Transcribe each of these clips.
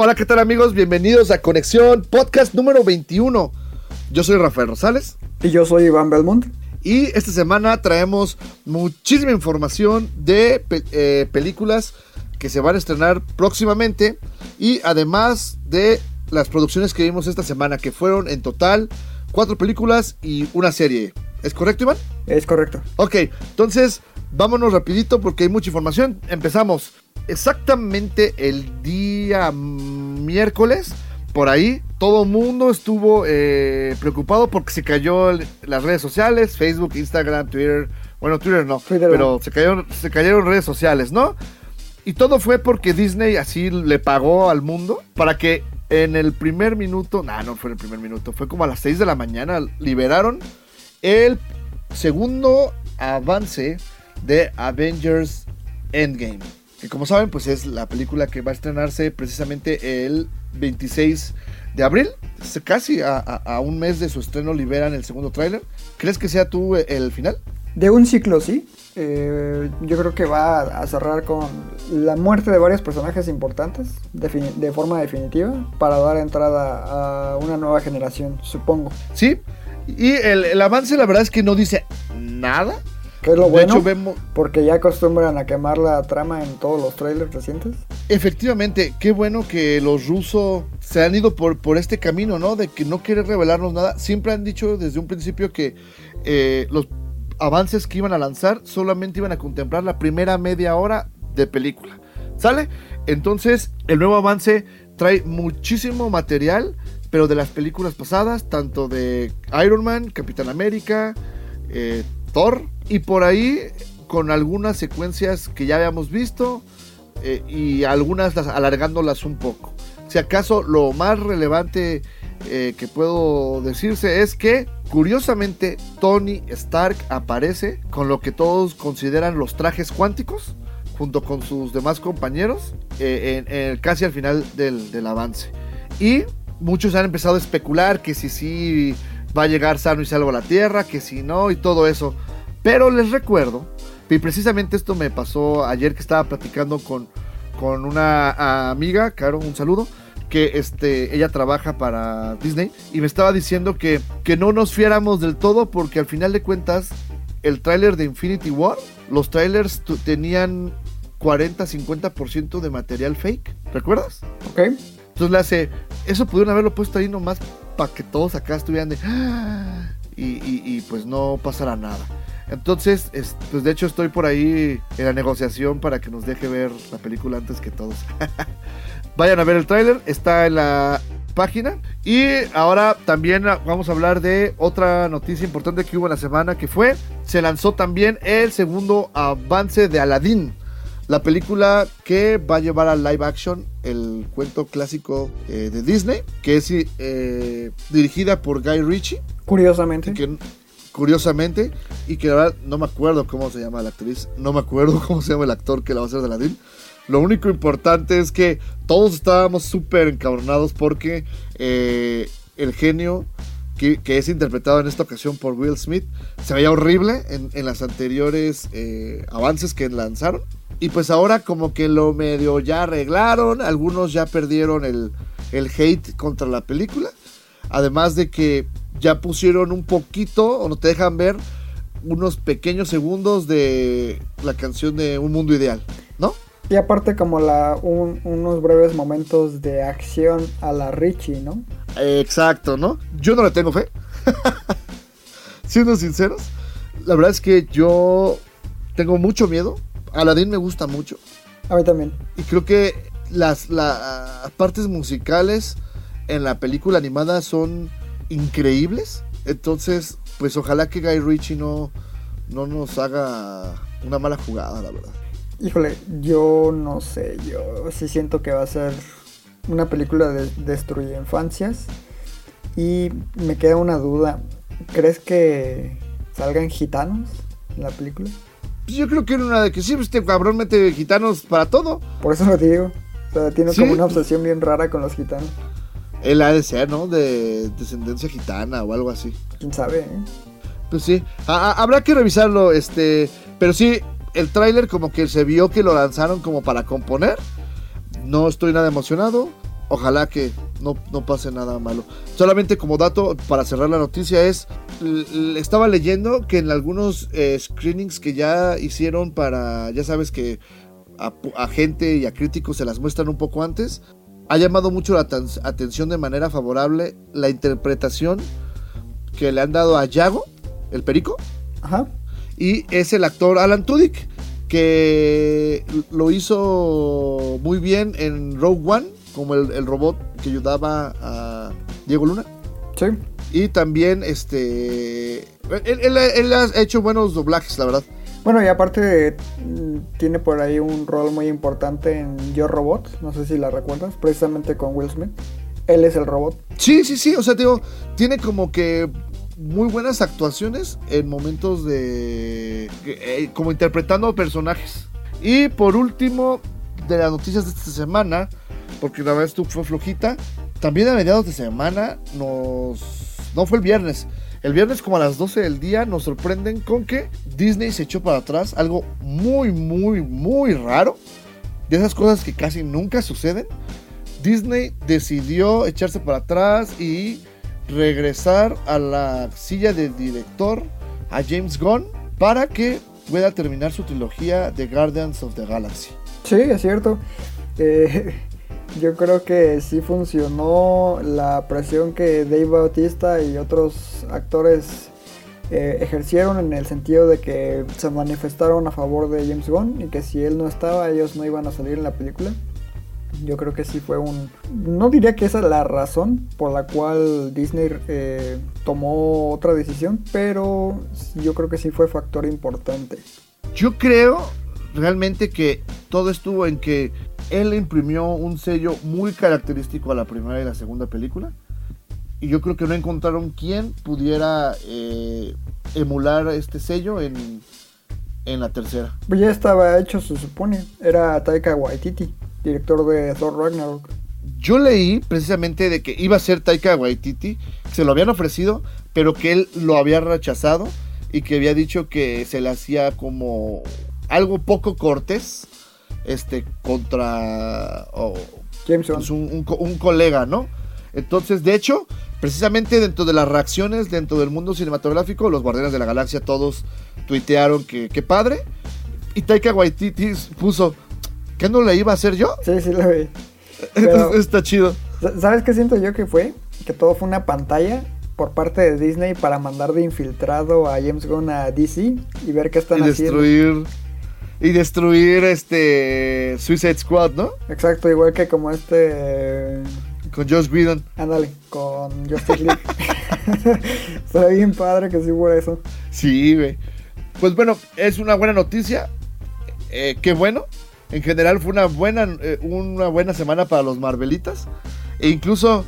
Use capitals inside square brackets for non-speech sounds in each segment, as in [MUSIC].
Hola, ¿qué tal amigos? Bienvenidos a Conexión Podcast número 21. Yo soy Rafael Rosales Y yo soy Iván Belmont. y esta semana traemos muchísima información de pe- eh, películas que se van a estrenar próximamente y además de las producciones que vimos esta semana, que fueron en total cuatro películas y una serie. ¿Es correcto, Iván? Es correcto. Ok, entonces vámonos rapidito porque hay mucha información. Empezamos exactamente el día miércoles. Por ahí todo el mundo estuvo eh, preocupado porque se cayó el- las redes sociales, Facebook, Instagram, Twitter. Bueno, Twitter no, Twitter pero no. se cayeron, se cayeron redes sociales, ¿no? Y todo fue porque Disney así le pagó al mundo para que en el primer minuto, nah, no fue en el primer minuto, fue como a las 6 de la mañana, liberaron el segundo avance de Avengers Endgame. Que como saben, pues es la película que va a estrenarse precisamente el 26 de abril. Casi a, a- a un mes de su estreno liberan el segundo tráiler. ¿Crees que sea tú el final? De un ciclo, sí. Eh, yo creo que va a cerrar con la muerte de varios personajes importantes de forma definitiva para dar entrada a una nueva generación, supongo. Sí. Y el, el avance la verdad es que no dice nada. Que es lo de bueno, hecho vemos, porque ya acostumbran a quemar la trama en todos los trailers recientes. Efectivamente, qué bueno que los rusos se han ido por, por este camino, ¿no? De que no quieren revelarnos nada. Siempre han dicho desde un principio que eh, los avances que iban a lanzar solamente iban a contemplar la primera media hora de película. ¿Sale? Entonces, el nuevo avance trae muchísimo material, pero de las películas pasadas, tanto de Iron Man, Capitán América, eh, Thor, y por ahí con algunas secuencias que ya habíamos visto eh, y algunas las- alargándolas un poco. Si acaso lo más relevante eh, que puedo decirse es que curiosamente Tony Stark aparece con lo que todos consideran los trajes cuánticos junto con sus demás compañeros eh, en- casi al final del, del avance. Y muchos han empezado a especular que si sí va a llegar sano y salvo a la Tierra, que si no y todo eso. Pero les recuerdo, y precisamente esto me pasó ayer que estaba platicando con, con una amiga, Caro, un saludo, que este, ella trabaja para Disney y me estaba diciendo que, que no nos fiáramos del todo porque al final de cuentas el tráiler de Infinity War, los trailers tenían 40-50% de material fake, ¿recuerdas? ¿Ok? Entonces le hace, eso pudieron haberlo puesto ahí nomás para que todos acá estuvieran de... "Ah", Y, y- y, pues no pasará nada. Entonces, es- pues de hecho estoy por ahí en la negociación para que nos deje ver la película antes que todos. [LAUGHS] Vayan a ver el tráiler, está en la página. Y ahora también vamos a hablar de otra noticia importante que hubo en la semana que fue, se lanzó también el segundo avance de Aladdin. La película que va a llevar a live action el cuento clásico eh, de Disney, que es eh, dirigida por Guy Ritchie, Curiosamente. que curiosamente, y que la verdad no me acuerdo cómo se llama la actriz, no me acuerdo [LAUGHS] cómo se llama el actor que la va a hacer de Aladdin. Lo único importante es que todos estábamos súper encabronados porque eh, el genio que, es interpretado en esta ocasión por Will Smith se veía horrible en, en las anteriores eh, avances que lanzaron. Y pues ahora como que lo medio ya arreglaron, algunos ya perdieron el, el hate contra la película. Además de que ya pusieron un poquito, o no te dejan ver, unos pequeños segundos de la canción de Un Mundo Ideal, ¿no? Y aparte como la un- unos breves momentos de acción a la Richie, ¿no? Exacto, ¿no? Yo no le tengo fe. [LAUGHS] Siendo sinceros, la verdad es que yo tengo mucho miedo. Aladdin me gusta mucho. A mí también. Y creo que las, las partes musicales en la película animada son increíbles. Entonces, pues ojalá que Guy Ritchie no, no nos haga una mala jugada, la verdad. Híjole, yo no sé, yo sí siento que va a ser una película de destruye infancias. Y me queda una duda. ¿Crees que salgan gitanos en la película? Pues yo creo que era una de que sí, pues, este cabrón mete gitanos para todo. Por eso lo digo. O sea, tiene Sí. como una obsesión bien rara con los gitanos. Él ha de ser, ¿no? De descendencia gitana o algo así. ¿Quién sabe? eh? Pues sí, a- a- habrá que revisarlo, este, pero sí, el tráiler como que se vio que lo lanzaron como para componer. No estoy nada emocionado. Ojalá que no, no pase nada malo. Solamente como dato para cerrar la noticia es, estaba leyendo que en algunos eh, screenings que ya hicieron para, ya sabes que a, a gente y a críticos se las muestran un poco antes, ha llamado mucho la aten- atención de manera favorable la interpretación que le han dado a Yago, el perico, Ajá. y es el actor Alan Tudyk, que lo hizo muy bien en Rogue One, como el, el robot que ayudaba a Diego Luna. Sí. Y también, este. Él, él- él ha hecho buenos doblajes, la verdad. Bueno, y aparte mm, tiene por ahí un rol muy importante en Yo Robot. No sé si la recuerdas. Precisamente con Will Smith. Él es el robot. Sí, sí, sí. O sea, digo, tiene como que muy buenas actuaciones en momentos de. eh, como interpretando personajes. Y por último, de las noticias de esta semana, porque la verdad esto fue flojita. También a mediados de semana nos. No fue el viernes. El viernes, como a las 12 del día, nos sorprenden con que Disney se echó para atrás. Algo muy, muy, muy raro. De esas cosas que casi nunca suceden. Disney decidió echarse para atrás y regresar a la silla del director, a James Gunn, para que pueda terminar su trilogía de Guardians of the Galaxy. Sí, es cierto. Eh, yo creo que sí funcionó la presión que Dave Bautista y otros actores eh, ejercieron en el sentido de que se manifestaron a favor de James Gunn y que si él no estaba ellos no iban a salir en la película. Yo creo que sí fue un... No diría que esa es la razón por la cual Disney eh, tomó otra decisión, pero yo creo que sí fue factor importante. Yo creo realmente que todo estuvo en que él imprimió un sello muy característico a la primera y la segunda película. Y yo creo que no encontraron quién pudiera eh, emular este sello en, en la tercera. Pues ya estaba hecho, se supone. Era Taika Waititi, director de Thor Ragnarok. Yo leí precisamente de que iba a ser Taika Waititi, que se lo habían ofrecido, pero que él lo había rechazado y que había dicho que se le hacía como algo poco cortés este contra o, James Gunn. pues, un, un un colega, ¿no? Entonces, de hecho, precisamente dentro de las reacciones dentro del mundo cinematográfico, los Guardianes de la Galaxia todos tuitearon que qué padre. Y Taika Waititi puso, ¿qué no le iba a hacer yo? Sí, sí, lo vi. [LAUGHS] Pero- Entonces, está chido. Sa- ¿Sabes qué siento yo que fue? Que todo fue una pantalla por parte de Disney para mandar de infiltrado a James Gunn a DC y ver qué están y haciendo. destruir y destruir este Suicide Squad, ¿no? Exacto, igual que como este... Con Josh Whedon. Ándale, con Justice League. [LAUGHS] Está bien padre que sí eso. Sí, güey. Pues bueno, es una buena noticia. Eh, qué bueno. En general fue una buena, eh, una buena semana para los Marvelitas. E incluso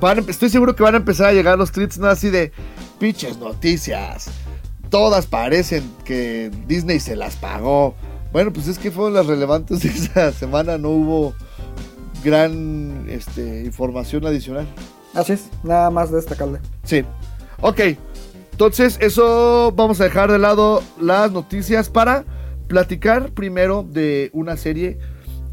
van estoy seguro que van a empezar a llegar los tweets, ¿no? Así de pinches noticias. Todas parecen que Disney se las pagó. Bueno, pues es que fueron las relevantes de esa semana. No hubo gran este, información adicional. Así es, nada más destacable. Sí. Ok. Entonces, eso vamos a dejar de lado las noticias para platicar primero de una serie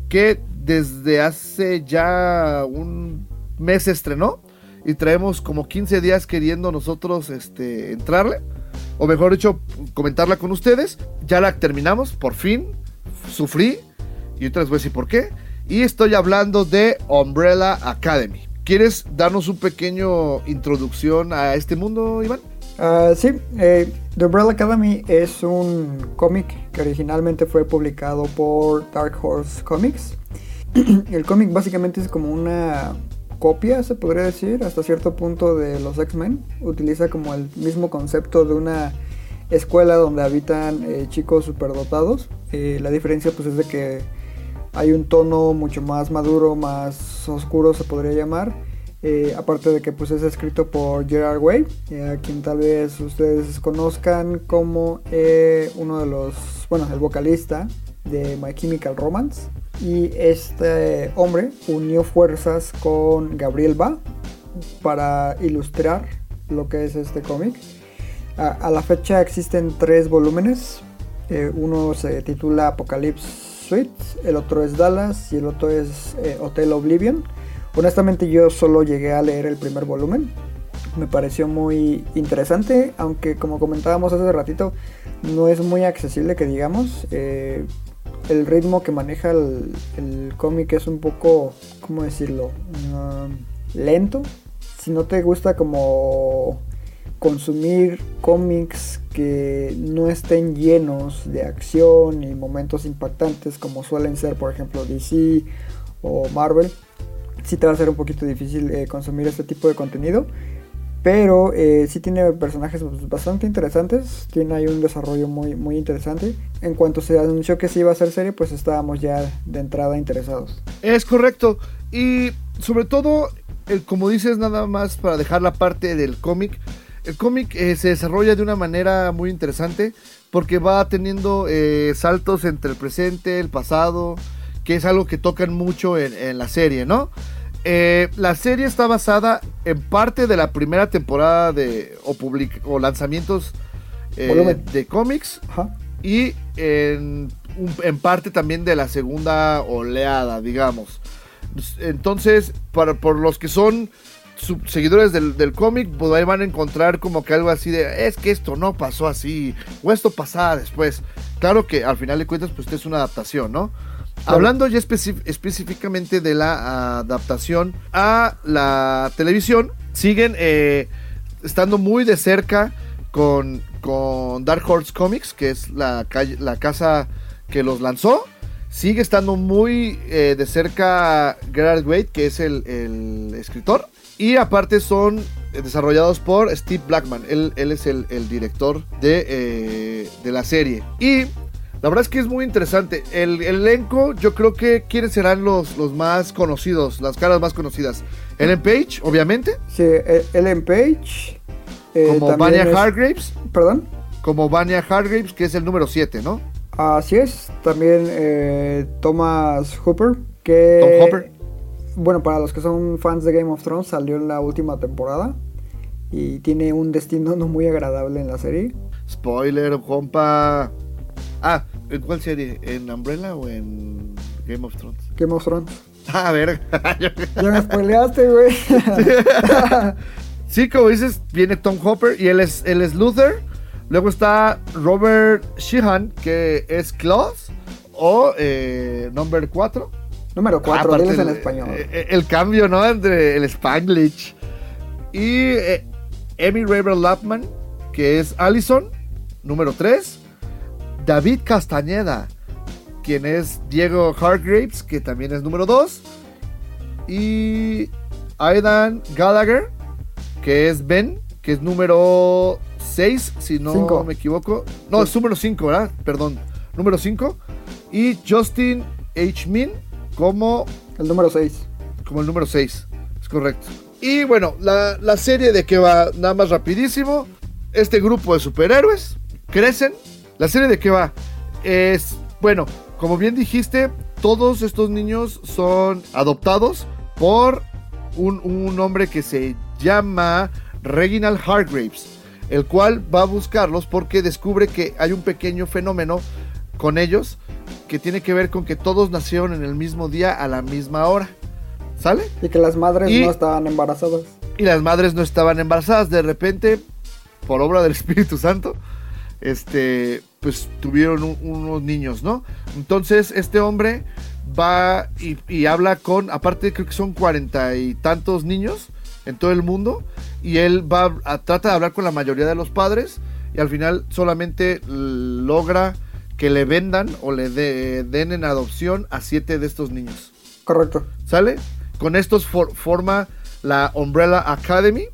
que desde hace ya un mes estrenó y traemos como 15 días queriendo nosotros este, entrarle, o mejor dicho, comentarla con ustedes. Ya la terminamos, por fin, sufrí, y ahorita les voy a decir por qué. Y estoy hablando de Umbrella Academy. ¿Quieres darnos un pequeño introducción a este mundo, Iván? Ah, sí, eh, The Umbrella Academy es un cómic que originalmente fue publicado por Dark Horse Comics. [CLEARS THROAT] El cómic básicamente es como una copia, se podría decir, hasta cierto punto de los X-Men. Utiliza como el mismo concepto de una escuela donde habitan eh, chicos superdotados. Eh, la diferencia pues es de que hay un tono mucho más maduro, más oscuro se podría llamar. Eh, aparte de que pues es escrito por Gerard Way, a quien tal vez ustedes conozcan como uno de los, bueno, el vocalista de My Chemical Romance. Y este hombre unió fuerzas con Gabriel Ba para ilustrar lo que es este cómic. A, la fecha existen tres volúmenes. Eh, uno se titula Apocalypse Suite, el otro es Dallas y el otro es eh, Hotel Oblivion. Honestamente yo solo llegué a leer el primer volumen. Me pareció muy interesante, aunque como comentábamos hace ratito, no es muy accesible que digamos. Eh, el ritmo que maneja el, cómic es un poco, ¿cómo decirlo? Uh, lento. Si no te gusta como consumir cómics que no estén llenos de acción y momentos impactantes como suelen ser por ejemplo DC o Marvel, sí te va a ser un poquito difícil eh, consumir este tipo de contenido. Pero eh, sí tiene personajes bastante interesantes, tiene ahí un desarrollo muy, muy interesante. En cuanto se anunció que se iba a hacer serie, pues estábamos ya de entrada interesados. Es correcto. Y sobre todo, como dices, nada más para dejar la parte del cómic. El cómic eh, se desarrolla de una manera muy interesante porque va teniendo eh, saltos entre el presente, el pasado, que es algo que tocan mucho en la serie, ¿no? Eh, la serie está basada en parte de la primera temporada de o, public, o lanzamientos eh, de cómics Ajá. y en, un- en parte también de la segunda oleada, digamos. Entonces, para, por los que son sub- seguidores del, del cómic, pues ahí van a encontrar como que algo así de, es que esto no pasó así, o esto pasaba después. Claro que al final de cuentas, pues es una adaptación, ¿no? Hablando ya específicamente de la adaptación a la televisión, siguen eh, estando muy de cerca con, con Dark Horse Comics, que es la, la casa que los lanzó. Sigue estando muy eh, de cerca Gerard Way, que es el, el escritor. Y aparte son desarrollados por Steve Blackman. Él, él es el, el director de, eh, de la serie. Y la verdad es que es muy interesante. El, el elenco, yo creo que quiénes serán los, los más conocidos, las caras más conocidas. Ellen Page, obviamente, Sí, Ellen Page. eh, como Vanya es- Hargraves, Perdón. como Vanya Hargraves, que es el número 7, ¿no? Así es. También eh, Thomas Hooper. Que, Tom Hopper. Bueno, para los que son fans de Game of Thrones, salió en la última temporada. Y tiene un destino [LAUGHS] no muy agradable en la serie. Spoiler, compa. Ah, ¿en cuál serie? ¿En Umbrella o en Game of Thrones? Game of Thrones. Ah, a ver. [LAUGHS] Ya me spoileaste, güey. [LAUGHS] sí, como dices, viene Tom Hopper y él es, él es Luther. Luego está Robert Sheehan, que es Klaus. O eh, number 4. Número 4, Aparte diles en el- español. eh, El, cambio, ¿no? Entre el Spanglish. Y eh, Emmy Raver Lapman, que es Allison, número 3. David Castañeda, quien es Diego Hargraves, que también es número 2. Y Aidan Gallagher, que es Ben, que es número 6, si no Cinco. me equivoco. No, es número 5, ¿verdad? Perdón. Número 5. Y Justin H. Min como, El número 6. como el número 6. Es correcto. Y bueno, la, la serie de que va nada más rapidísimo. Este grupo de superhéroes crecen. La serie de que va es, bueno, como bien dijiste, todos estos niños son adoptados por un, un hombre que se llama Reginald Hargraves, el cual va a buscarlos porque descubre que hay un pequeño fenómeno con ellos que tiene que ver con que todos nacieron en el mismo día a la misma hora. ¿Sale? Y que las madres Y- no estaban embarazadas. y las madres no estaban embarazadas. De repente, por obra del [LAUGHS] Espíritu Santo, este, pues tuvieron un- unos niños, ¿no? Entonces, este hombre va y, y habla con, aparte creo que son cuarenta y tantos niños en todo el mundo, y él va a, trata de hablar con la mayoría de los padres, y al final solamente logra que le vendan o le de- den en adopción a siete de estos niños. Correcto. ¿Sale? Con estos for- forma la Umbrella Academy.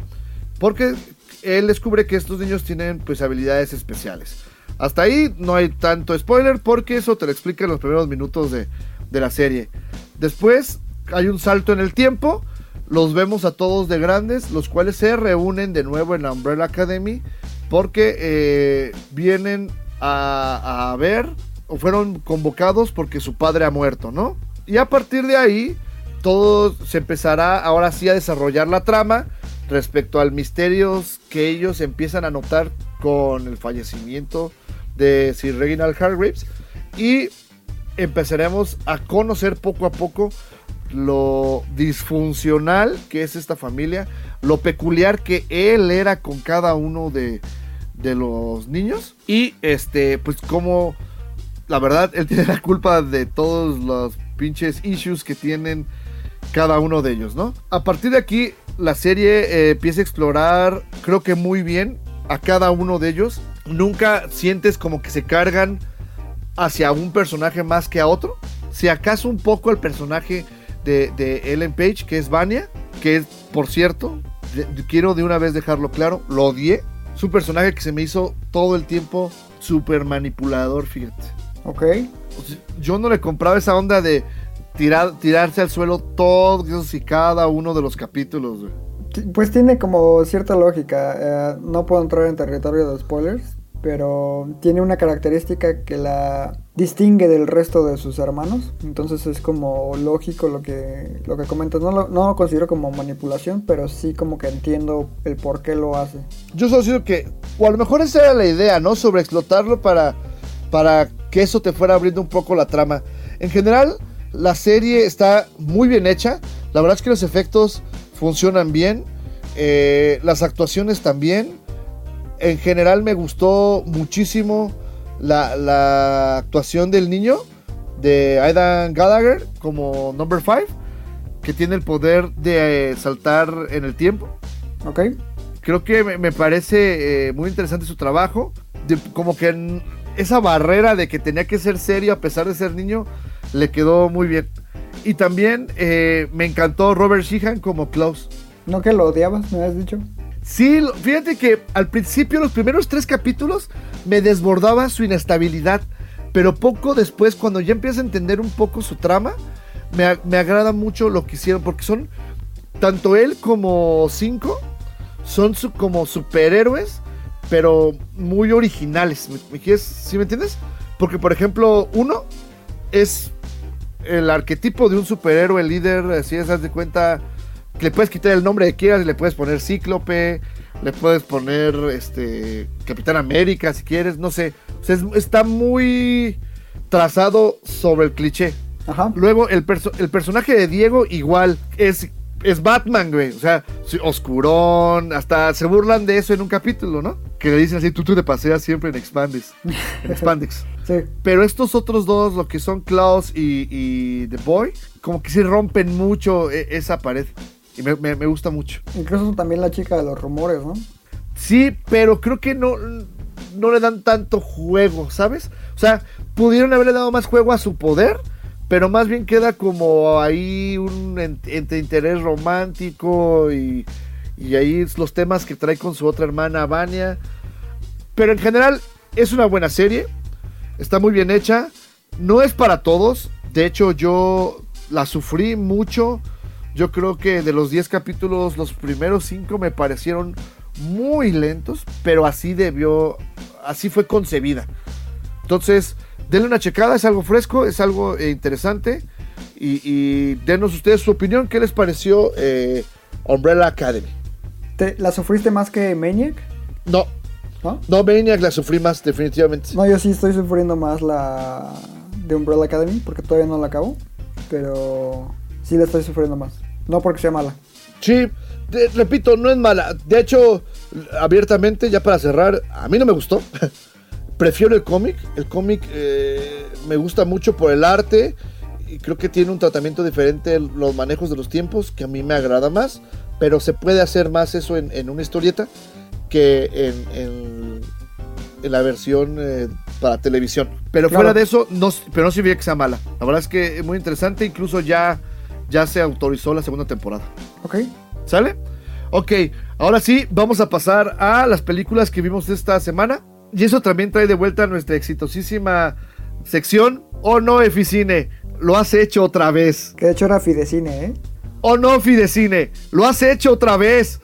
Porque él descubre que estos niños tienen pues habilidades especiales. Hasta ahí no hay tanto spoiler porque eso te lo explica en los primeros minutos de, de la serie. Después hay un salto en el tiempo, los vemos a todos de grandes, los cuales se reúnen de nuevo en la Umbrella Academy porque eh, vienen a, a ver o fueron convocados porque su padre ha muerto, ¿no? Y a partir de ahí, todo se empezará ahora sí a desarrollar la trama respecto al misterios que ellos empiezan a notar con el fallecimiento de Sir Reginald Hargreaves y empezaremos a conocer poco a poco lo disfuncional que es esta familia, lo peculiar que él era con cada uno de, de los niños y este pues como la verdad él tiene la culpa de todos los pinches issues que tienen cada uno de ellos, ¿no? A partir de aquí la serie eh, empieza a explorar creo que muy bien a cada uno de ellos. Nunca sientes como que se cargan hacia un personaje más que a otro. Si acaso un poco el personaje de, de Ellen Page, que es Vania, que es, por cierto, de- quiero de una vez dejarlo claro, lo odié. Es un personaje que se me hizo todo el tiempo súper manipulador, fíjate. Ok. Yo no le compraba esa onda de tirar, tirarse al suelo todos y cada uno de los capítulos, güey. Pues tiene como cierta lógica. eh, no puedo entrar en territorio de spoilers, pero tiene una característica que la distingue del resto de sus hermanos. Entonces es como lógico lo que, lo que comentas. No lo, no lo considero como manipulación, pero sí como que entiendo el por qué lo hace. Yo solo siento que, o a lo mejor esa era la idea, ¿no? Sobre explotarlo para, para que eso te fuera abriendo un poco la trama. En general, la serie está muy bien hecha. La verdad es que los efectos funcionan bien. eh, las actuaciones también. En general me gustó muchísimo la, la actuación del niño de Aidan Gallagher como number 5, que tiene el poder de eh, saltar en el tiempo. ¿Ok? Creo que me, me parece eh, muy interesante su trabajo. De- como que en esa barrera de que tenía que ser serio a pesar de ser niño, le quedó muy bien. Y también eh, me encantó Robert Sheehan como Klaus. ¿No que lo odiabas? ¿Me has dicho? Sí, fíjate que al principio, los primeros tres capítulos, me desbordaba su inestabilidad. Pero poco después, cuando ya empiezas a entender un poco su trama, me, me agrada mucho lo que hicieron. Porque son, tanto él como Cinco, son su- como superhéroes, pero muy originales. ¿Me, me quieres, ¿Sí me entiendes? Porque, por ejemplo, uno es el arquetipo de un superhéroe líder, así es, haz de cuenta, que le puedes quitar el nombre que quieras, le puedes poner Cíclope, le puedes poner este Capitán América si quieres, no sé. O sea, es- está muy trazado sobre el cliché. Ajá. Luego, el, perso- el personaje de Diego, igual, es, es Batman, güey. O sea, oscurón, hasta se burlan de eso en un capítulo, ¿no? Que le dicen así, tú, tú te paseas siempre en Expandex. En Expandex. [LAUGHS] Sí. Pero estos otros dos, lo que son Klaus y, y The Boy, como que sí rompen mucho e- esa pared. Y me, me- me gusta mucho. Incluso también la chica de los rumores, ¿no? Sí, pero creo que no, no le dan tanto juego, ¿sabes? O sea, pudieron haberle dado más juego a su poder, pero más bien queda como ahí un en- entre interés romántico y, y ahí los temas que trae con su otra hermana, Vania. Pero en general es una buena serie, está muy bien hecha, no es para todos, de hecho yo la sufrí mucho. Yo creo que de los 10 capítulos, los primeros 5 me parecieron muy lentos, pero así debió, así fue concebida. Entonces, denle una checada, es algo fresco, es algo eh, interesante. Y, y denos ustedes su opinión, ¿qué les pareció eh, Umbrella Academy? ¿Te- ¿La sufriste más que Maniac? No, ¿No? no, Maniac la sufrí más, definitivamente. No, yo sí estoy sufriendo más la de Umbrella Academy porque todavía no la acabo. Pero sí la estoy sufriendo más. No porque sea mala. Sí, de- repito, no es mala. De hecho, abiertamente, ya para cerrar, a mí no me gustó. [LAUGHS] Prefiero el cómic. El cómic eh, me gusta mucho por el arte. Y creo que tiene un tratamiento diferente en los manejos de los tiempos, que a mí me agrada más. Pero se puede hacer más eso en, en una historieta que en, en- en la versión eh, para televisión. Pero Claro. fuera de eso, no, pero no significa que sea mala. La verdad es que es muy interesante. Incluso ya, ya se autorizó la segunda temporada. ¿Ok? ¿Sale? Ok, ahora sí, vamos a pasar a las películas que vimos esta semana. Y eso también trae de vuelta nuestra exitosísima sección O no Eficine. lo has hecho otra vez. Que de hecho era Fidecine, ¿eh? Oh no, Fidecine, lo has hecho otra vez.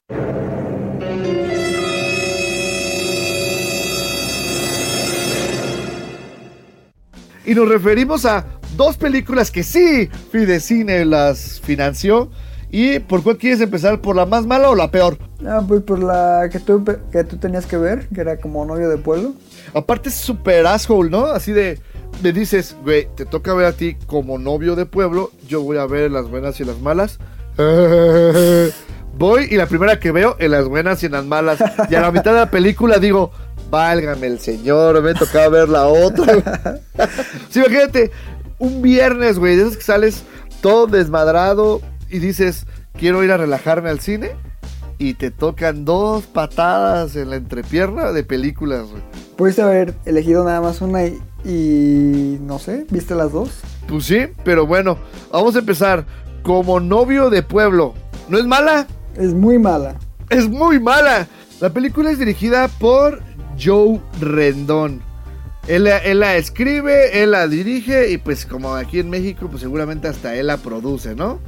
Y nos referimos a dos películas que sí, Fidecine las financió. ¿Y por cuál quieres empezar? ¿Por la más mala o la peor? Ah, pues por la que tú, que tú tenías que ver, que era como novio de pueblo. Aparte es super asshole, ¿no? Así de, me dices, güey, te toca ver a ti como novio de pueblo, yo voy a ver las buenas y las malas. [LAUGHS] voy y la primera que veo en las buenas y en las malas. Y a la mitad de la película digo, válgame el señor, me tocaba ver la otra. [LAUGHS] sí, imagínate, un viernes, güey, de esos que sales todo desmadrado y dices, quiero ir a relajarme al cine. Y te tocan dos patadas en la entrepierna de películas, güey. Pudiste haber elegido nada más una y, y no sé, ¿viste las dos? Pues sí, pero bueno, vamos a empezar. Como novio de pueblo. ¿No es mala? Es muy mala. Es muy mala. La película es dirigida por Joe Rendón. Él, la- él la escribe, él la dirige y pues como aquí en México, pues seguramente hasta él la produce, ¿no?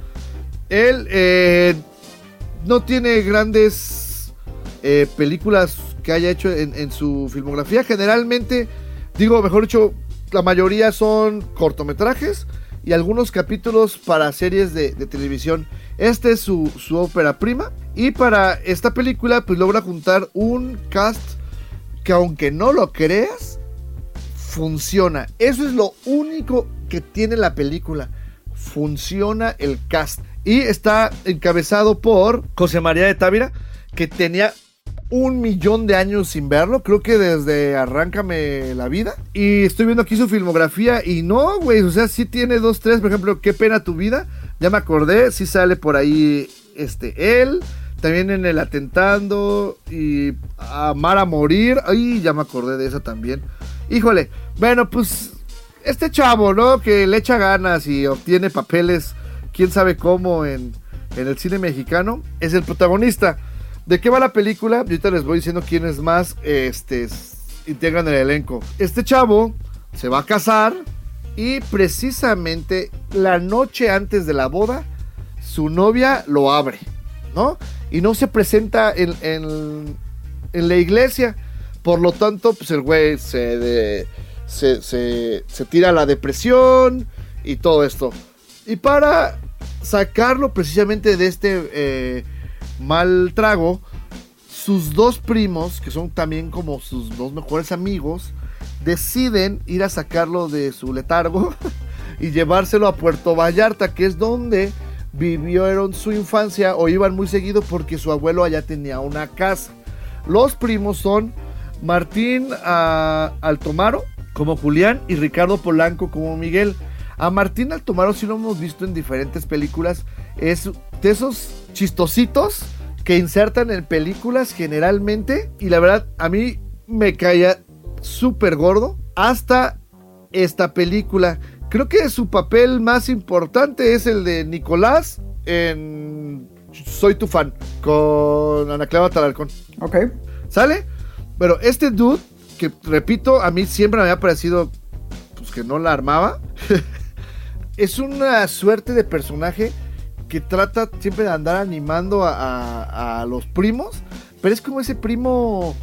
Él eh, no tiene grandes eh, películas que haya hecho en, su filmografía. Generalmente, digo, mejor dicho, la mayoría son cortometrajes y algunos capítulos para series de, de televisión. Esta es su, su ópera prima. Y para esta película, pues logra juntar un cast que aunque no lo creas, funciona. Eso es lo único que tiene la película. Funciona el cast. Y está encabezado por José María de Távira, que tenía un millón de años sin verlo. Creo que desde Arráncame la vida. Y estoy viendo aquí su filmografía. Y no, güey. O sea, sí tiene dos, tres. Por ejemplo, Qué pena tu vida. Ya me acordé. Sí sale por ahí este él. También en el Atentando. Y Amar a Morir. Ay, ya me acordé de esa también. Híjole. Bueno, pues. Este chavo, ¿no? Que le echa ganas y obtiene papeles. Quién sabe cómo en, en el cine mexicano. Es el protagonista. ¿De qué va la película? Ahorita les voy diciendo quiénes más este, integran el elenco. Este chavo se va a casar y precisamente la noche antes de la boda, su novia lo abre, ¿no? Y no se presenta en, en- en la iglesia. Por lo tanto, pues el güey se, se, se- se tira a la depresión y todo esto. Y para sacarlo precisamente de este eh, mal trago, sus dos primos, que son también como sus dos mejores amigos, deciden ir a sacarlo de su letargo [LAUGHS] y llevárselo a Puerto Vallarta, que es donde vivieron su infancia o iban muy seguido porque su abuelo allá tenía una casa. Los primos son Martín ah, Altomaro como Julián y Ricardo Polanco como Miguel. A Martín Altomaro sí lo hemos visto en diferentes películas. Es de esos chistositos que insertan en películas generalmente. Y la verdad, a mí me caía súper gordo hasta esta película. Creo que su papel más importante es el de Nicolás en Soy tu fan con Ana Clara Talarcón. Ok. ¿Sale? Pero este dude, que repito, a mí siempre me había parecido pues, que no la armaba. [LAUGHS] es una suerte de personaje que trata siempre de andar animando a, a- a los primos. Pero es como ese primo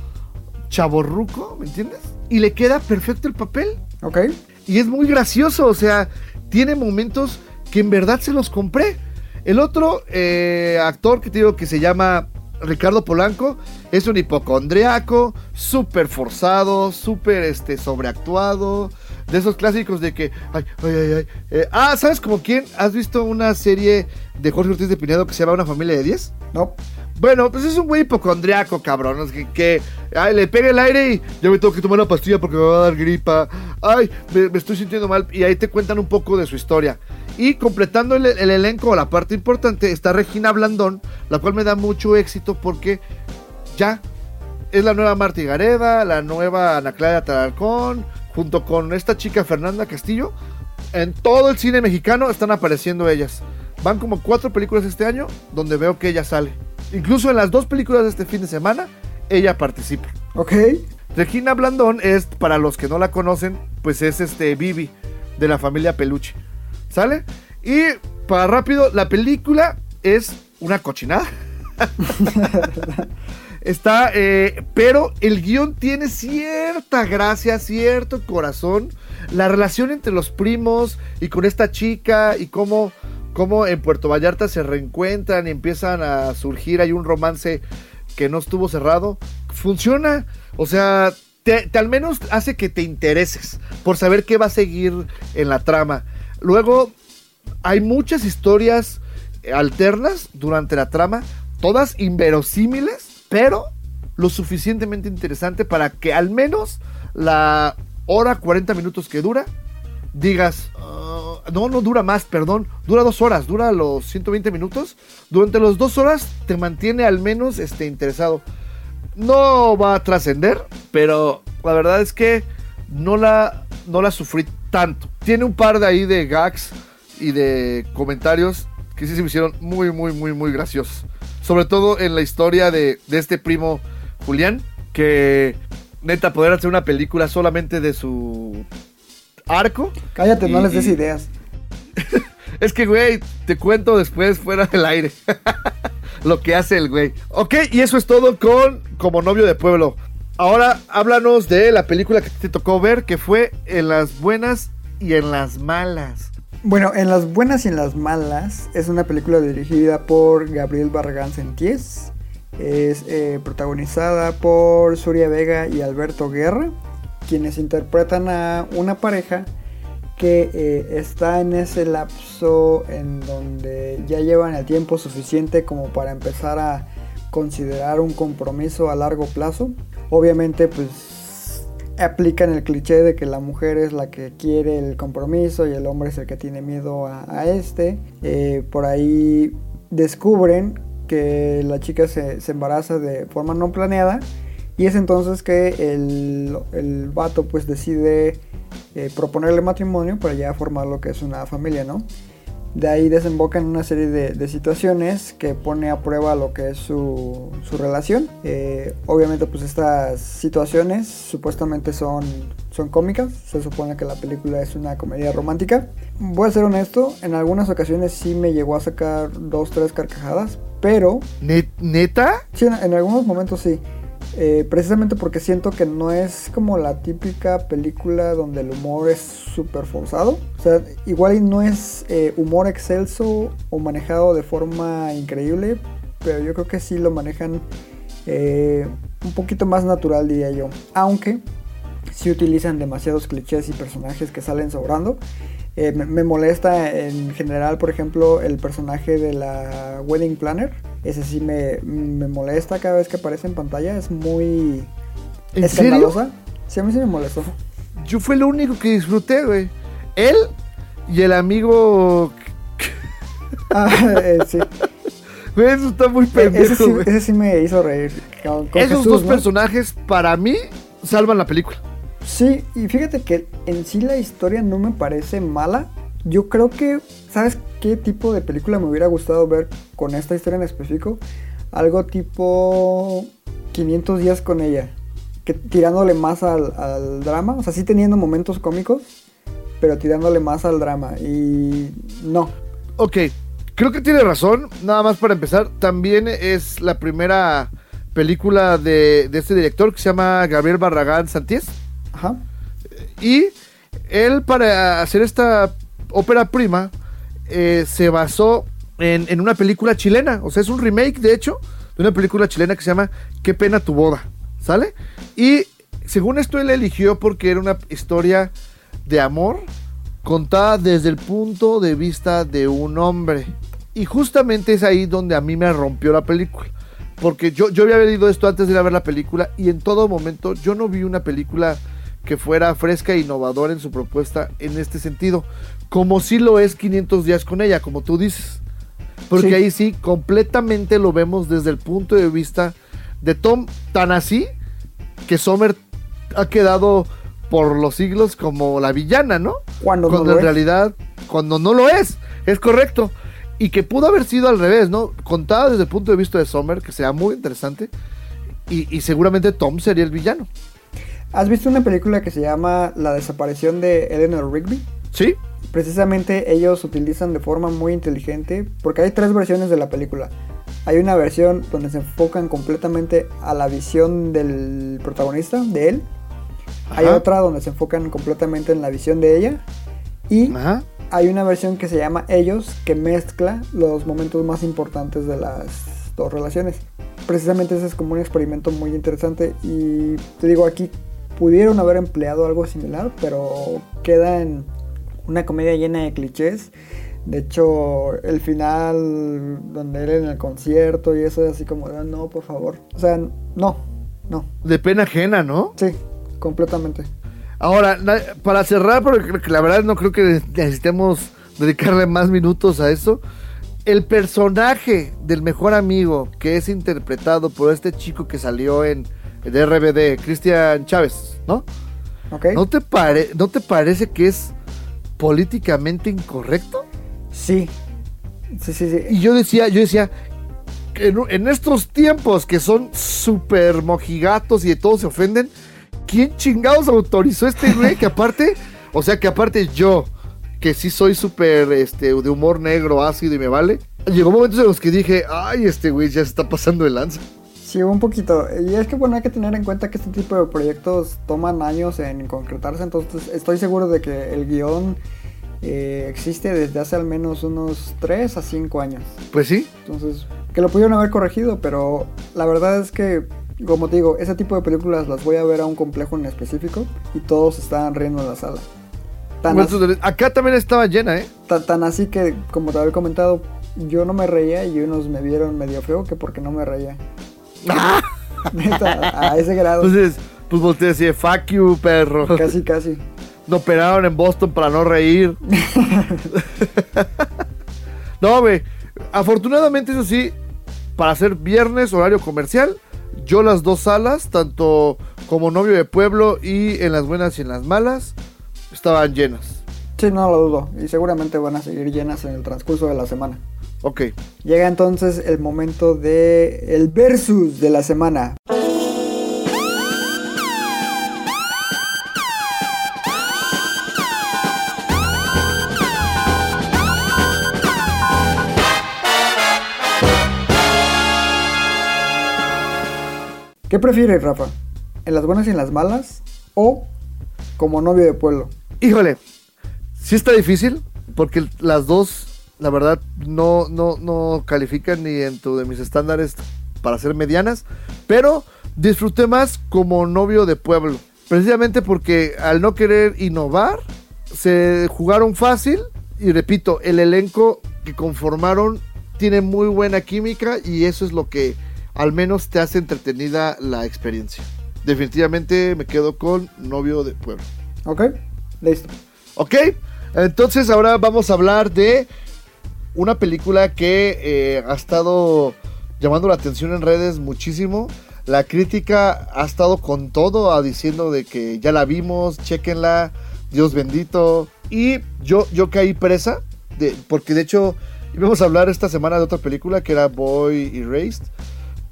chaborruco, ¿me entiendes? Y le queda perfecto el papel. Ok. Y es muy gracioso, o sea, tiene momentos que en verdad se los compré. El otro eh, actor que te digo que se llama Ricardo Polanco es un hipocondriaco, súper forzado, súper este, sobreactuado. De esos clásicos de que. Ay, ay, ay, ay. Eh, ah, ¿sabes como quién? ¿Has visto una serie de Jorge Ortiz de Pinedo que se llama Una familia de 10? No. Bueno, pues es un güey hipocondriaco, cabrón. Es que, que, ay, le pega el aire y yo me tengo que tomar una pastilla porque me va a dar gripa. Ay, me, me estoy sintiendo mal. Y ahí te cuentan un poco de su historia. Y completando el, el elenco, la parte importante, está Regina Blandón, la cual me da mucho éxito porque ya es la nueva Marta Gareda, la nueva Ana Clara Talarcón, junto con esta chica Fernanda Castillo. En todo el cine mexicano están apareciendo ellas. Van como cuatro películas este año donde veo que ella sale. Incluso en las dos películas de este fin de semana, ella participa. Ok. Regina Blandón es, para los que no la conocen, pues es este Vivi de la familia Peluche. ¿Sale? Y para rápido, la película es una cochinada. [LAUGHS] Está, eh, pero el guion tiene cierta gracia, cierto corazón. La relación entre los primos y con esta chica y cómo, cómo en Puerto Vallarta se reencuentran y empiezan a surgir. Hay un romance que no estuvo cerrado. Funciona. O sea, te, al menos hace que te intereses por saber qué va a seguir en la trama. Luego, hay muchas historias alternas durante la trama, todas inverosímiles, pero lo suficientemente interesante para que al menos la hora 40 minutos que dura, digas, "Ah, no, no dura más, perdón, dura dos horas, dura los 120 minutos. Durante las dos horas te mantiene al menos este, interesado. No va a trascender, pero la verdad es que no la, no la sufrí tanto. Tiene un par de ahí de gags y de comentarios que sí se me hicieron muy, muy, muy, muy graciosos. Sobre todo en la historia de, de este primo Julián, que neta poder hacer una película solamente de su arco. Cállate, no les des y- ideas. [LAUGHS] Es que, güey, te cuento después fuera del aire. [LAUGHS] Lo que hace el güey. Ok, y eso es todo con Como novio de pueblo. Ahora háblanos de la película que te tocó ver, que fue En las buenas y en las malas. Bueno, en las buenas y en las malas es una película dirigida por Gabriel Barragán Senties. Es eh, protagonizada por Surya Vega y Alberto Guerra, quienes interpretan a una pareja que eh, está en ese lapso en donde ya llevan el tiempo suficiente como para empezar a considerar un compromiso a largo plazo. Obviamente, pues aplican el cliché de que la mujer es la que quiere el compromiso y el hombre es el que tiene miedo a, este. Eh, por ahí descubren que la chica se, se embaraza de forma no planeada y es entonces que el, el vato pues decide eh, proponerle matrimonio para ya formar lo que es una familia, ¿no? De ahí desemboca en una serie de, de situaciones que pone a prueba lo que es su, su relación. Eh, obviamente pues estas situaciones supuestamente son, son cómicas. Se supone que la película es una comedia romántica. Voy a ser honesto, en algunas ocasiones sí me llegó a sacar dos, tres carcajadas. Pero Ne- ¿Neta? Sí, en, en algunos momentos sí. Eh, precisamente porque siento que no es como la típica película donde el humor es súper forzado. O sea, igual no es eh, humor excelso o manejado de forma increíble, pero yo creo que sí lo manejan eh, un poquito más natural, diría yo. Aunque sí utilizan demasiados clichés y personajes que salen sobrando. Eh, me, me molesta en general, por ejemplo, el personaje de la Wedding Planner. Ese sí me, me molesta cada vez que aparece en pantalla. Es muy ¿En escandalosa. Sí, a mí sí me molestó. Yo fue lo único que disfruté, güey. Él y el amigo. Ah, eh, sí. [LAUGHS] Güey, eso está muy ese, pendejo, sí, ese sí me hizo reír. Con, con Esos Jesús, dos ¿no? personajes, para mí, salvan la película. Sí, y fíjate que en sí la historia no me parece mala. Yo creo que, ¿sabes qué tipo de película me hubiera gustado ver con esta historia en específico? Algo tipo 500 días con ella, que tirándole más al, drama, o sea, sí teniendo momentos cómicos, pero tirándole más al drama. Y no, Ok, creo que tiene razón. Nada más para empezar, también es la primera película de, de este director que se llama Gabriel Barragán Santiés. Ajá, Y él para hacer esta ópera prima eh, se basó en, en una película chilena. O sea, es un remake, de hecho, de una película chilena que se llama Qué pena tu boda. ¿Sale? Y según esto él eligió porque era una historia de amor contada desde el punto de vista de un hombre. Y justamente es ahí donde a mí me rompió la película. Porque yo, yo había leído esto antes de ir a ver la película y en todo momento yo no vi una película que fuera fresca e innovadora en su propuesta en este sentido. Como si lo es 500 días con ella, como tú dices. Porque Sí. ahí sí, completamente lo vemos desde el punto de vista de Tom, tan así que Sommer ha quedado por los siglos como la villana, ¿no? cuando, no cuando en es. realidad, cuando no lo es, es correcto. Y que pudo haber sido al revés, ¿no? Contada desde el punto de vista de Sommer, que sea muy interesante. Y, y seguramente Tom sería el villano. ¿Has visto una película que se llama La desaparición de Eleanor Rigby? ¿Sí? precisamente ellos utilizan de forma muy inteligente, porque hay tres versiones de la película. Hay una versión donde se enfocan completamente a la visión del protagonista, de él. Hay otra donde se enfocan completamente en la visión de ella. Y Ajá. hay una versión que se llama Ellos, que mezcla los momentos más importantes de las dos relaciones. Precisamente ese es como un experimento muy interesante y te digo aquí pudieron haber empleado algo similar, pero queda en una comedia llena de clichés. De hecho, el final donde él en el concierto y eso es así como, "Ah, no, por favor. O sea, no, no, De pena ajena, ¿no? sí, completamente. Ahora, para cerrar, porque la verdad no creo que necesitemos dedicarle más minutos a eso. El personaje del mejor amigo que es interpretado por este chico que salió en el RBD, Cristian Chávez, ¿no? ¿Ok? ¿No te, pare- ¿No te parece que es políticamente incorrecto? Sí. Sí, sí, sí. Y yo decía, yo decía, en, en estos tiempos que son súper mojigatos y de todos se ofenden, ¿quién chingados autorizó este güey? Que [LAUGHS] aparte, o sea, que aparte yo, que sí soy súper este, de humor negro, ácido y me vale, llegó momentos en los que dije, ay, este güey ya se está pasando de lanza. Sí, un poquito. Y es que bueno, hay que tener en cuenta que este tipo de proyectos toman años en concretarse, entonces estoy seguro de que el guion eh, existe desde hace al menos unos 3 a 5 años. Pues sí, Entonces, que lo pudieron haber corregido, pero la verdad es que, como te digo, ese tipo de películas las voy a ver a un complejo en específico y todos estaban riendo en la sala. Tan, Bueno, as- entonces, acá también estaba llena, ¿eh? ta- tan así que, como te había comentado, yo no me reía y unos me vieron medio feo que porque no me reía. Neta, a ese grado. Entonces, pues volteé así, de, fuck you, perro. Casi, casi. No operaron en Boston para no reír. [LAUGHS] no, güey. Afortunadamente, eso sí, para hacer viernes, horario comercial, yo las dos salas, tanto como novio de pueblo y en las buenas y en las malas, estaban llenas. Sí, no lo dudo. Y seguramente van a seguir llenas en el transcurso de la semana. Ok. Llega entonces el momento de el versus de la semana. ¿Qué prefieres, Rafa? ¿En las buenas y en las malas? ¿O como novio de pueblo? Híjole, sí está difícil, porque las dos, la verdad, no, no, no califican ni dentro de mis estándares para ser medianas, pero disfruté más como novio de pueblo, precisamente porque al no querer innovar, se jugaron fácil y repito, el elenco que conformaron tiene muy buena química y eso es lo que al menos te hace entretenida la experiencia. Definitivamente me quedo con novio de pueblo. ¿Ok? Listo. Ok, entonces ahora vamos a hablar de una película que eh, ha estado llamando la atención en redes muchísimo. La crítica ha estado con todo, a diciendo de que ya la vimos, chequenla, Dios bendito. Y yo, yo caí presa, de, porque de hecho íbamos a hablar esta semana de otra película que era Boy Erased.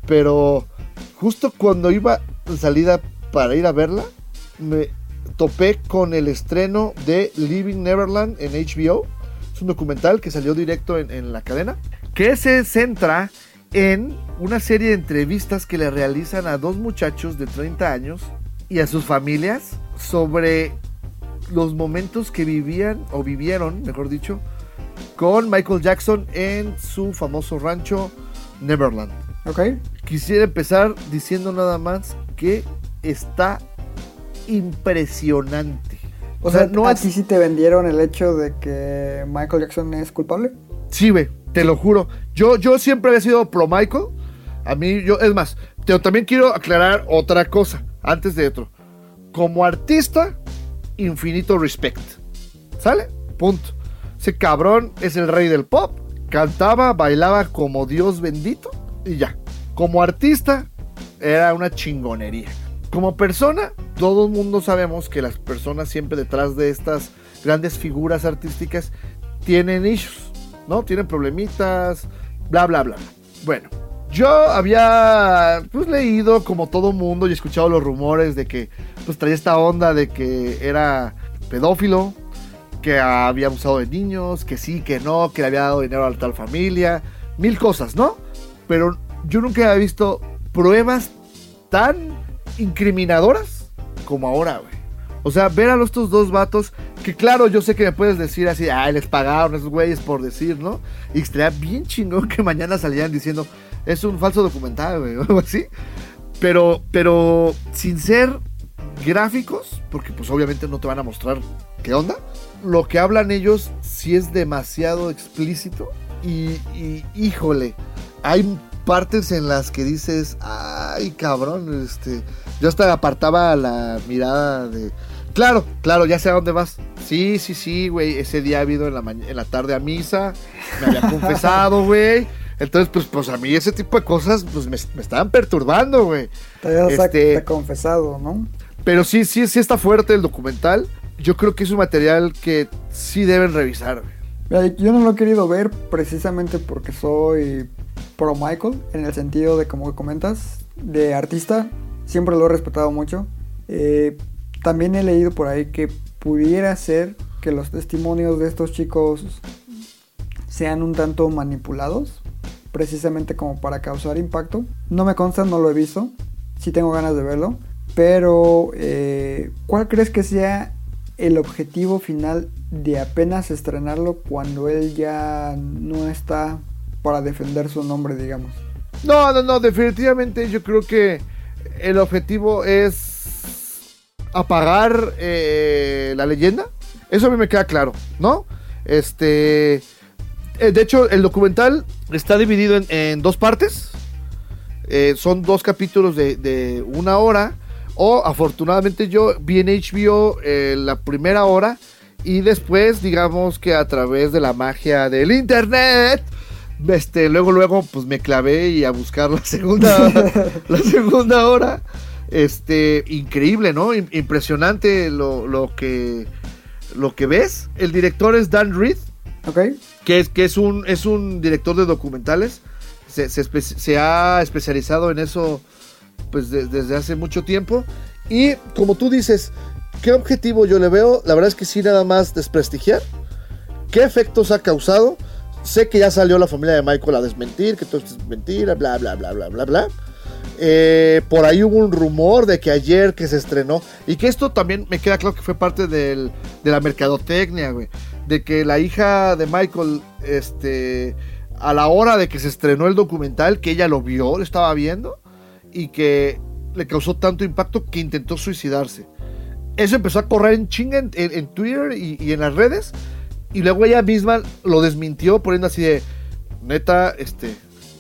Pero justo cuando iba de salida para ir a verla, me topé con el estreno de Living Neverland en HBO. Es un documental que salió directo en, en la cadena. Que se centra en una serie de entrevistas que le realizan a dos muchachos de 30 años y a sus familias sobre los momentos que vivían o vivieron, mejor dicho, con Michael Jackson en su famoso rancho Neverland. ¿Ok? Quisiera empezar diciendo nada más que está impresionante. O sea, no ¿a ti sí te vendieron el hecho de que Michael Jackson es culpable? Sí, güey, te lo juro. Yo, yo siempre había sido pro Michael. A mí, yo, es más, te, también quiero aclarar otra cosa antes de otro. Como artista, infinito respect. ¿Sale? Punto. Ese cabrón es el rey del pop. Cantaba, bailaba como Dios bendito y ya. Como artista, era una chingonería. Como persona, todo el mundo sabemos que las personas siempre detrás de estas grandes figuras artísticas tienen issues, ¿no? Tienen problemitas, bla, bla, bla. Bueno, yo había pues, leído como todo mundo y escuchado los rumores de que pues traía esta onda de que era pedófilo, que había abusado de niños, que sí, que no, que le había dado dinero a tal familia, mil cosas, ¿no? Pero yo nunca había visto pruebas tan incriminadoras como ahora, güey. O sea, ver a estos dos vatos, que claro, yo sé que me puedes decir así, ay, les pagaron esos güeyes por decir, ¿no? Y estaría bien chingón que mañana salieran diciendo, es un falso documental, güey, o algo así. Pero, pero sin ser gráficos, porque pues obviamente no te van a mostrar qué onda. Lo que hablan ellos sí es demasiado explícito y, híjole, hay partes en las que dices, ay cabrón, este, yo hasta apartaba la mirada de, claro, claro, ya sé a dónde vas. Sí, sí, sí, güey, ese día ha habido en la, en la tarde a misa, me había [LAUGHS] confesado, güey. Entonces, pues, pues a mí ese tipo de cosas pues me, me estaban perturbando, güey. Te habías este, confesado, ¿no? Pero sí, sí, sí está fuerte el documental. Yo creo que es un material que sí deben revisar, güey. Yo no lo he querido ver precisamente porque soy pro Michael, en el sentido de, como comentas, de artista. Siempre lo he respetado mucho. Eh, también he leído por ahí que pudiera ser que los testimonios de estos chicos sean un tanto manipulados precisamente como para causar impacto. No me consta, no lo he visto, sí tengo ganas de verlo, pero eh, ¿cuál crees que sea el objetivo final de apenas estrenarlo cuando él ya no está para defender su nombre, digamos? No, no, no, definitivamente yo creo que el objetivo es apagar eh, la leyenda. Eso a mí me queda claro, ¿no? Este eh, de hecho, el documental está dividido en, dos partes. Eh, son dos capítulos de, una hora. O afortunadamente yo vi en HBO eh, la primera hora. Y después, digamos que a través de la magia del internet. Este, luego, luego, pues me clavé y a buscar la segunda, [LAUGHS] la segunda hora. Este, increíble, ¿no? Impresionante lo, lo, que, lo que ves. El director es Dan Reed. Ok que es, que es, un, es un director de documentales. Se, ha especializado en eso pues desde hace mucho tiempo. Y como tú dices, ¿qué objetivo yo le veo? La verdad es que sí, nada más desprestigiar. ¿Qué efectos ha causado? Sé que ya salió la familia de Michael a desmentir, que todo es mentira, bla, bla, bla, bla, bla, bla. Eh, por ahí hubo un rumor de que ayer que se estrenó, y que esto también me queda claro que fue parte de la mercadotecnia, güey de que la hija de Michael, este, a la hora de que se estrenó el documental, que ella lo vio, lo estaba viendo, y que le causó tanto impacto que intentó suicidarse. Eso empezó a correr en chinga en, Twitter y, en las redes, y luego ella misma lo desmintió poniendo así de, neta, este,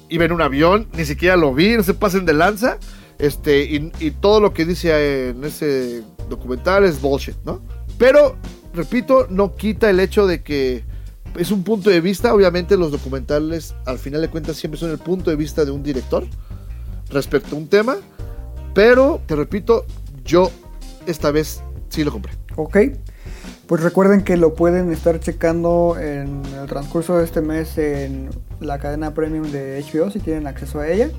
iba en un avión, ni siquiera lo vi, no se pasen de lanza, este, y, y todo lo que dice en ese documental es bullshit, ¿no? Pero repito, no quita el hecho de que es un punto de vista. Obviamente los documentales, al final de cuentas, siempre son el punto de vista de un director respecto a un tema. Pero, te repito, yo esta vez sí lo compré. Ok. Pues recuerden que lo pueden estar checando en el transcurso de este mes en la cadena premium de HBO si tienen acceso a ella.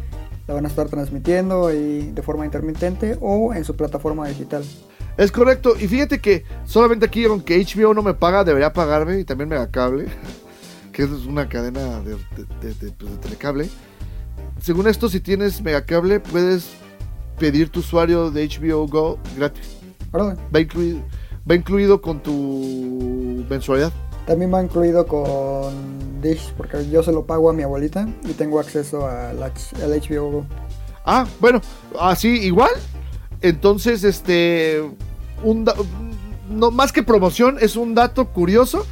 La van a estar transmitiendo ahí de forma intermitente o en su plataforma digital. Es correcto. Y fíjate que solamente aquí, aunque HBO no me paga, debería pagarme. Y también Megacable, [LAUGHS] que es una cadena de, pues, telecable. Según esto, si tienes Megacable, puedes pedir tu usuario de HBO Go gratis. Va incluido, va incluido con tu mensualidad. También va incluido con Dish, porque yo se lo pago a mi abuelita y tengo acceso al HBO Go. Ah, bueno, así igual. Entonces, este, un no, más que promoción, es un dato curioso,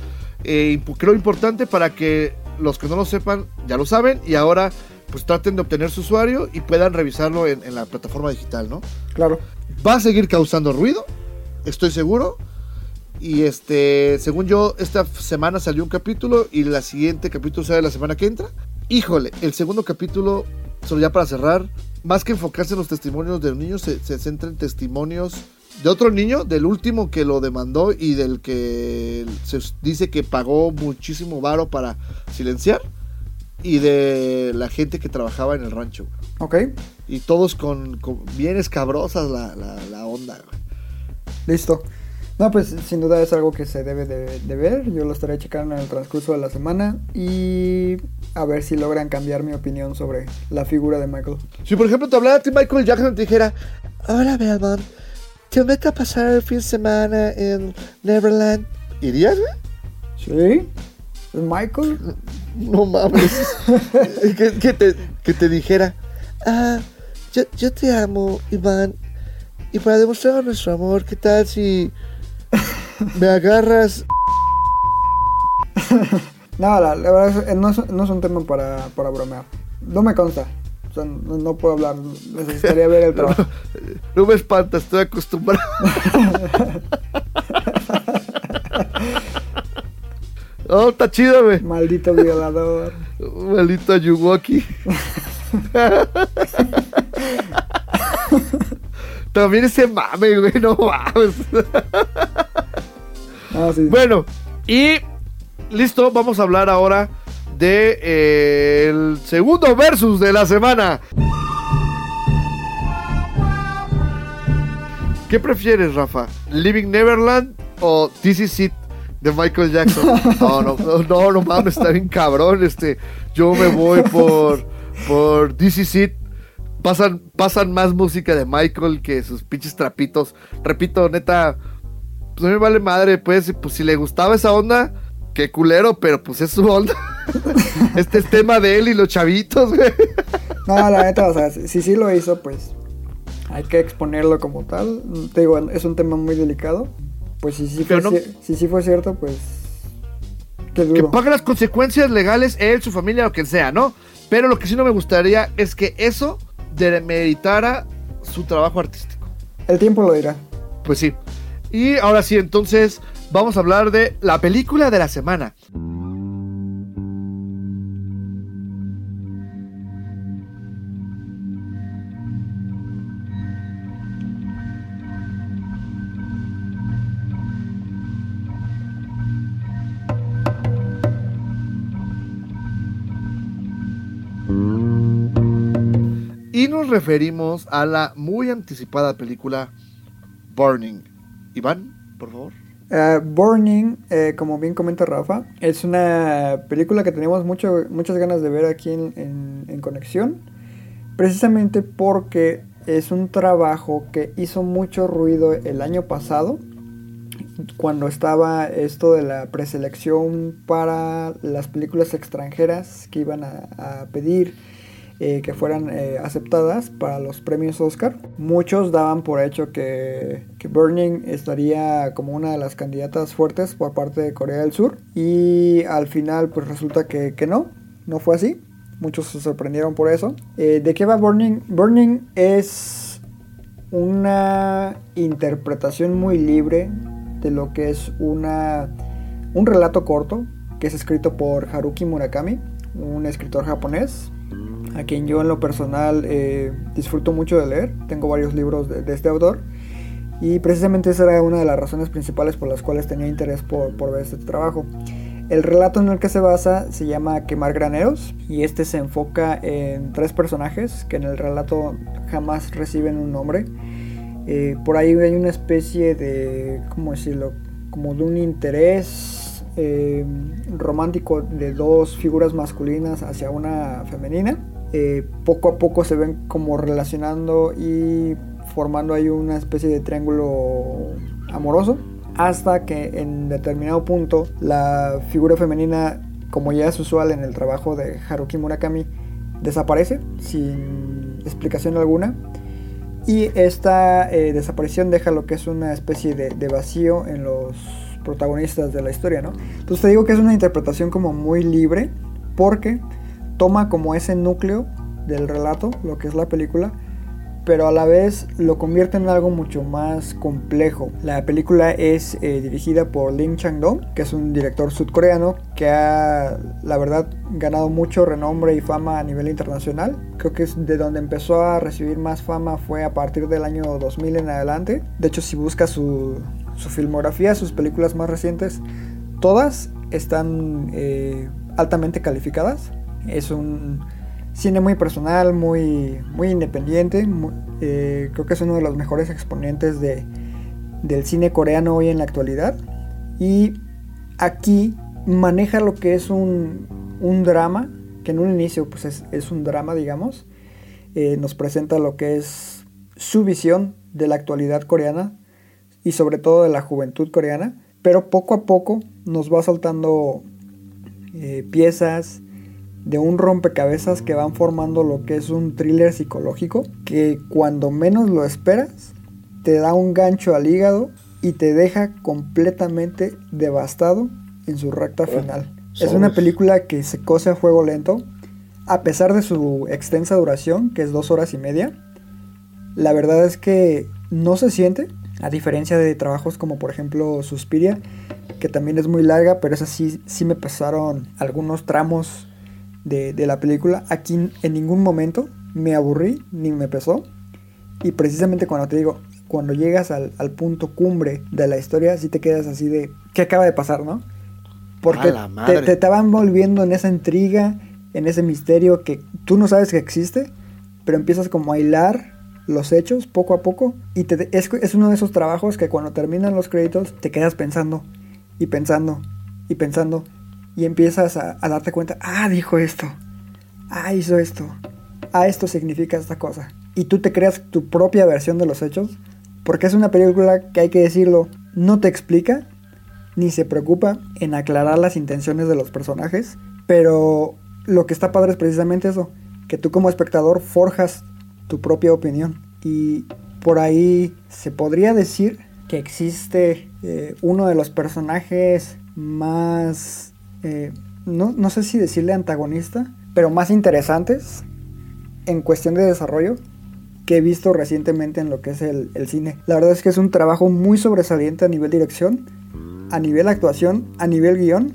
eh, creo importante para que los que no lo sepan ya lo saben y ahora pues traten de obtener su usuario y puedan revisarlo en, la plataforma digital, ¿no? Claro. Va a seguir causando ruido, estoy seguro. Y este, según yo, esta semana salió un capítulo y la siguiente capítulo sale la semana que entra. Híjole, el segundo capítulo, solo ya para cerrar, más que enfocarse en los testimonios de los niños, se, se centra en testimonios de otro niño, del último que lo demandó y del que se dice que pagó muchísimo varo para silenciar. Y de la gente que trabajaba en el rancho. Ok. Y todos con, bien escabrosas la, la, onda. Listo. No, pues sin duda es algo que se debe de, de ver. Yo lo estaré checando en el transcurso de la semana y a ver si logran cambiar mi opinión sobre la figura de Michael. Si por ejemplo te hablara a ti Michael Jackson y te dijera, hola Belmont, te invito a pasar el fin de semana en Neverland, ¿irías, güey? ¿Sí? ¿Es Michael? No mames. [LAUGHS] que, que te, que te dijera, ah, yo, yo te amo, Iván. Y para demostrar nuestro amor, ¿qué tal si me agarras? [LAUGHS] No, la, la verdad es, no, es, no es un tema para, para bromear. No me consta. O sea, no, no puedo hablar. Necesitaría ver el [LAUGHS] trabajo. No me espantas, estoy acostumbrado. Oh, está chido, güey. Maldito violador. [LAUGHS] Maldito Ayuwoki. [LAUGHS] También ese mame, güey, no mames. Ah, sí. Bueno, y listo, vamos a hablar ahora de eh, el segundo versus de la semana. ¿Qué prefieres, Rafa? ¿Living Neverland o This Is It de Michael Jackson? No, no, no, no, no mames, está bien cabrón. Este, yo me voy por, por This Is It. Pasan, pasan más música de Michael que sus pinches trapitos. Repito, neta, pues a mí me vale madre, pues, pues si le gustaba esa onda, qué culero, pero pues es su onda. [LAUGHS] este es tema de él y los chavitos, güey. No, la neta, o sea, si sí lo hizo, pues hay que exponerlo como tal. Te digo, es un tema muy delicado. Pues si sí fue, no- si sí fue cierto, pues. Qué Que pague las consecuencias legales él, su familia o quien sea, ¿no? Pero lo que sí no me gustaría es que eso demeritara su trabajo artístico. El tiempo lo dirá. Pues sí. Y ahora sí, entonces vamos a hablar de la película de la semana. Nos referimos a la muy anticipada película Burning. Iván, por favor. Eh, Burning, eh, como bien comenta Rafa, es una película que tenemos mucho, muchas ganas de ver aquí en, Conexión, precisamente porque es un trabajo que hizo mucho ruido el año pasado, cuando estaba esto de la preselección para las películas extranjeras que iban a pedir eh, que fueran eh, aceptadas para los premios Oscar. Muchos daban por hecho que, que Burning estaría como una de las candidatas fuertes por parte de Corea del Sur y al final pues resulta que, que no, no fue así. Muchos se sorprendieron por eso. Eh, ¿De qué va Burning? Burning es una interpretación muy libre de lo que es una, un relato corto que es escrito por Haruki Murakami, un escritor japonés, a quien yo en lo personal eh, disfruto mucho de leer. Tengo varios libros de, de este autor. Y precisamente esa era una de las razones principales por las cuales tenía interés por, por ver este trabajo. El relato en el que se basa se llama Quemar Graneros y este se enfoca en tres personajes que en el relato jamás reciben un nombre. Eh, por ahí hay una especie de, ¿cómo decirlo? Como de un interés eh, romántico de dos figuras masculinas hacia una femenina. Eh, poco a poco se ven como relacionando y formando ahí una especie de triángulo amoroso. Hasta que en determinado punto la figura femenina, como ya es usual en el trabajo de Haruki Murakami, desaparece sin explicación alguna. Y esta eh, desaparición deja lo que es una especie de, de vacío en los protagonistas de la historia, ¿no? Entonces te digo que es una interpretación como muy libre porque toma como ese núcleo del relato, lo que es la película, pero a la vez lo convierte en algo mucho más complejo. La película es eh, dirigida por Lim Chang-dong, que es un director sudcoreano que ha, la verdad, ganado mucho renombre y fama a nivel internacional. Creo que es de donde empezó a recibir más fama fue a partir del año 2000 en adelante. De hecho, si buscas su, su filmografía, sus películas más recientes, todas están eh, altamente calificadas. Es un cine muy personal, muy, muy independiente. eh, creo que es uno de los mejores exponentes de, del cine coreano hoy en la actualidad. Y aquí maneja lo que es un, un drama, que en un inicio pues es, es un drama, digamos. Eh, nos presenta lo que es su visión de la actualidad coreana y sobre todo de la juventud coreana, pero poco a poco nos va soltando eh, piezas de un rompecabezas que van formando lo que es un thriller psicológico que cuando menos lo esperas te da un gancho al hígado y te deja completamente devastado en su recta final. Es una película que se cose a fuego lento, a pesar de su extensa duración, que es dos horas y media. La verdad es que no se siente, a diferencia de trabajos como por ejemplo Suspiria, que también es muy larga, pero esa sí, sí me pasaron algunos tramos de, de la película. Aquí en ningún momento me aburrí ni me pesó. Y precisamente cuando te digo, cuando llegas al, al punto cumbre de la historia, sí te quedas así de, ¿qué acaba de pasar, no? Porque te, madre. te estaban volviendo en esa intriga, en ese misterio que tú no sabes que existe, pero empiezas como a hilar los hechos poco a poco. Y te, es, es uno de esos trabajos que cuando terminan los créditos te quedas pensando y pensando y pensando. Y empiezas a, darte cuenta, ah, dijo esto, ah, hizo esto, ah, esto significa esta cosa. Y tú te creas tu propia versión de los hechos, porque es una película que hay que decirlo, no te explica, ni se preocupa en aclarar las intenciones de los personajes, pero lo que está padre es precisamente eso, que tú como espectador forjas tu propia opinión. Y por ahí se podría decir que existe eh, uno de los personajes más, eh, no, no sé si decirle antagonista, pero más interesantes en cuestión de desarrollo que he visto recientemente en lo que es el, cine. La verdad es que es un trabajo muy sobresaliente a nivel dirección, a nivel actuación, a nivel guion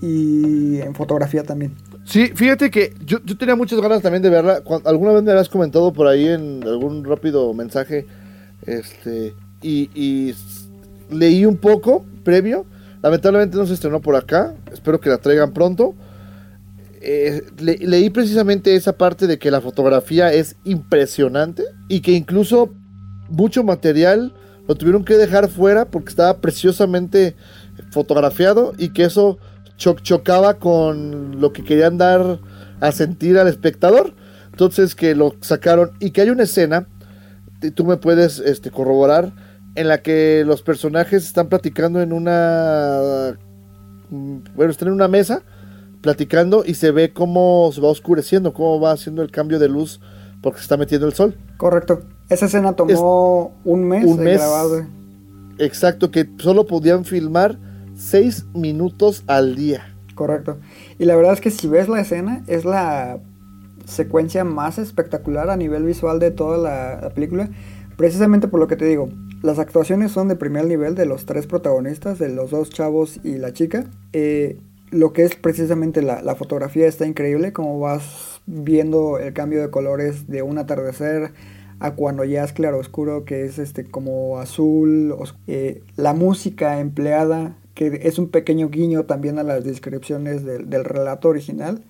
y en fotografía también. Sí, fíjate que yo, yo tenía muchas ganas también de verla. Alguna vez me habías comentado por ahí en algún rápido mensaje. Este. Y, leí un poco previo. Lamentablemente no se estrenó por acá. Espero que la traigan pronto. Eh, le- leí precisamente esa parte de que la fotografía es impresionante. Y que incluso mucho material lo tuvieron que dejar fuera porque estaba preciosamente fotografiado. Y que eso cho- chocaba con lo que querían dar a sentir al espectador. Entonces que lo sacaron y que hay una escena, tú me puedes este, corroborar, en la que los personajes están platicando en una... mm, Bueno, están en una mesa platicando y se ve cómo se va oscureciendo, cómo va haciendo el cambio de luz porque se está metiendo el sol. Correcto. Esa escena tomó un mes un de mes. grabado. Exacto, que solo podían filmar 6 minutos al día. Correcto. Y la verdad es que si ves la escena, es la secuencia más espectacular a nivel visual de toda la, la película. Precisamente por lo que te digo, las actuaciones son de primer nivel de los tres protagonistas, de los dos chavos y la chica. Eh, lo que es precisamente la, fotografía está increíble, como vas viendo el cambio de colores de un atardecer a cuando ya es claro oscuro, que es este como azul, eh, la música empleada, que es un pequeño guiño también a las descripciones del, relato original.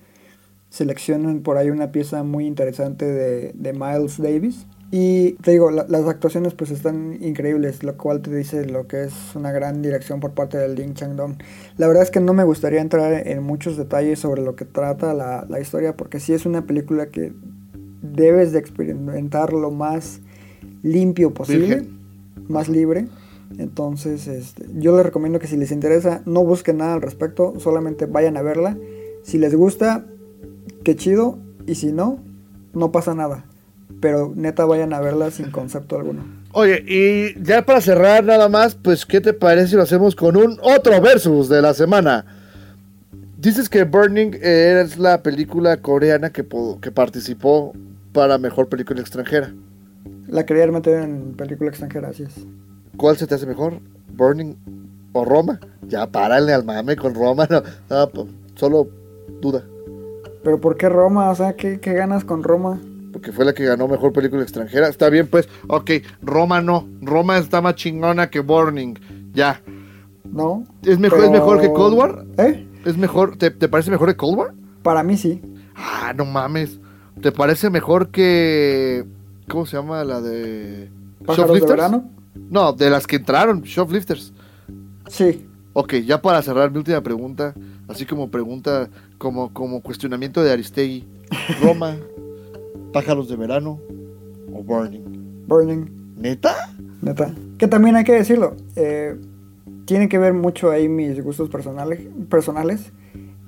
Seleccionan por ahí una pieza muy interesante de Miles Davis. Y te digo, la- las actuaciones pues están increíbles, lo cual te dice lo que es una gran dirección por parte del Lin Chang-dong. La verdad es que no me gustaría entrar en muchos detalles sobre lo que trata la, la historia, porque sí es una película que debes de experimentar lo más limpio posible, Virgen. más libre. Entonces, este, yo les recomiendo que si les interesa, no busquen nada al respecto, solamente vayan a verla. Si les gusta, qué chido, y si no, no pasa nada. Pero neta, vayan a verla sin concepto alguno. Oye, y ya para cerrar nada más, pues ¿qué te parece si lo hacemos con un otro versus de la semana? Dices que Burning es la película coreana que, participó para mejor película extranjera. La quería meter en película extranjera, así es. ¿Cuál se te hace mejor? ¿Burning o Roma? Ya párale al mame con Roma, no, no, po- solo duda, Pero ¿por qué Roma? O sea, ¿qué, qué ganas con Roma? Porque fue la que ganó mejor película extranjera. Está bien, pues, ok, Roma no, Roma está más chingona que Burning, ya. ¿No? ¿Es mejor, ¿es mejor que Cold War? ¿Eh? ¿Es mejor, te, te parece mejor que Cold War? Para mí sí. Ah, no mames. ¿Te parece mejor que. ¿Cómo se llama la de. ¿Pájaros de Shoplifters? verano? No, de las que entraron, Shoplifters. Sí. Ok, ya para cerrar mi última pregunta, así como pregunta, como, como cuestionamiento de Aristegui. [LAUGHS] Roma, Pájaros de Verano o Burning. Burning. ¿Neta? Neta. Que también hay que decirlo. eh, tiene que ver mucho ahí mis gustos personales, personales.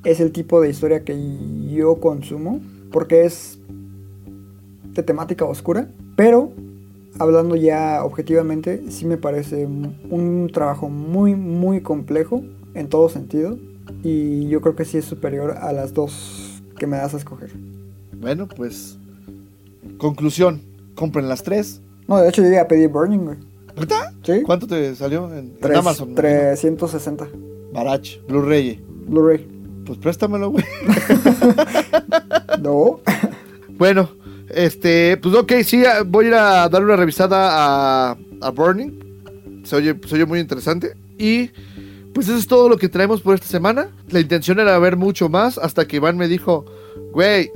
Es el tipo de historia que yo consumo. Porque es de temática oscura. Pero, hablando ya objetivamente, sí me parece un un trabajo muy, muy complejo en todo sentido. Y yo creo que sí es superior a las dos que me das a escoger. Bueno, pues. Conclusión: compren las tres. No, de hecho yo iba a pedir Burning, güey. ¿Neta? ¿Sí? ¿Cuánto te salió en, en Tres- Amazon? me 360. imagino? Barach, Blu-ray. Blu-ray. Pues préstamelo, güey. [LAUGHS] No. Bueno, este, pues ok, sí, ah, voy a ir a dar una revisada a, a Burning. Se oye, se oye muy interesante. Y pues eso es todo lo que traemos por esta semana. La intención era ver mucho más hasta que Iván me dijo, güey,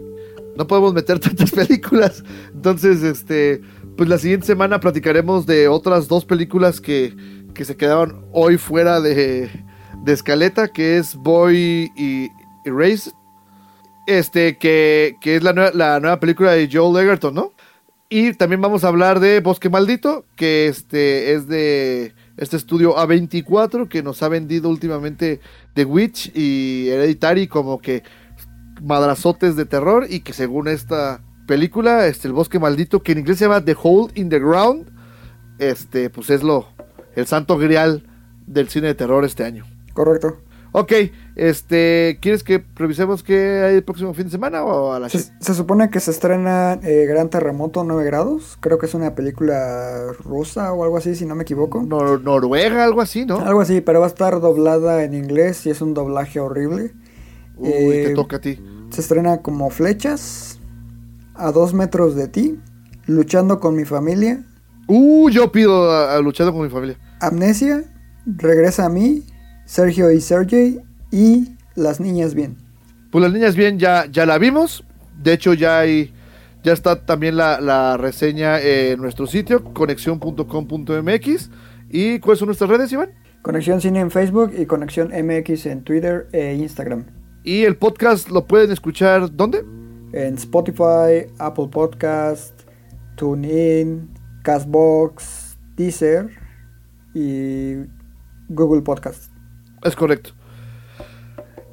no podemos meter [LAUGHS] tantas películas. Entonces, este, pues la siguiente semana platicaremos de otras dos películas que, que se quedaron hoy fuera de, de escaleta, que es Boy y Erased. Este, que, que es la nueva, la nueva película de Joel Egerton, ¿no? Y también vamos a hablar de Bosque Maldito, que este es de este estudio A24, que nos ha vendido últimamente The Witch y Hereditary como que madrazotes de terror, y que según esta película, este, el Bosque Maldito, que en inglés se llama The Hole in the Ground, este, pues es lo, el santo grial del cine de terror este año. Correcto. Ok, este, ¿quieres que revisemos qué hay el próximo fin de semana o a la Se, se supone que se estrena eh, Gran Terremoto 9 grados. Creo que es una película rusa o algo así, si no me equivoco. Nor- Noruega, algo así, ¿no? Algo así, pero va a estar doblada en inglés y es un doblaje horrible. Uy, Eh, te toca a ti. Se estrena como flechas, a dos metros de ti, luchando con mi familia, Uh, yo pido a, a luchando con mi familia. amnesia, regresa a mí, Sergio y Sergey y las niñas bien. Pues las niñas bien ya, ya la vimos. De hecho, ya hay, ya está también la, la reseña en nuestro sitio, conexión.com.mx. ¿Y cuáles son nuestras redes, Iván? Conexión Cine en Facebook y Conexión MX en Twitter e Instagram. Y el podcast lo pueden escuchar, ¿dónde? En Spotify, Apple Podcast, TuneIn, Castbox, Deezer y Google Podcast. Es correcto.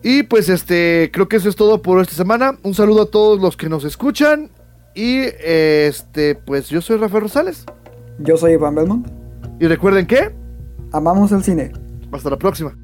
Y pues este, creo que eso es todo por esta semana. Un saludo a todos los que nos escuchan. Y este, pues yo soy Rafael Rosales. Yo soy Iván Belmont. Y recuerden que, Amamos el cine. hasta la próxima.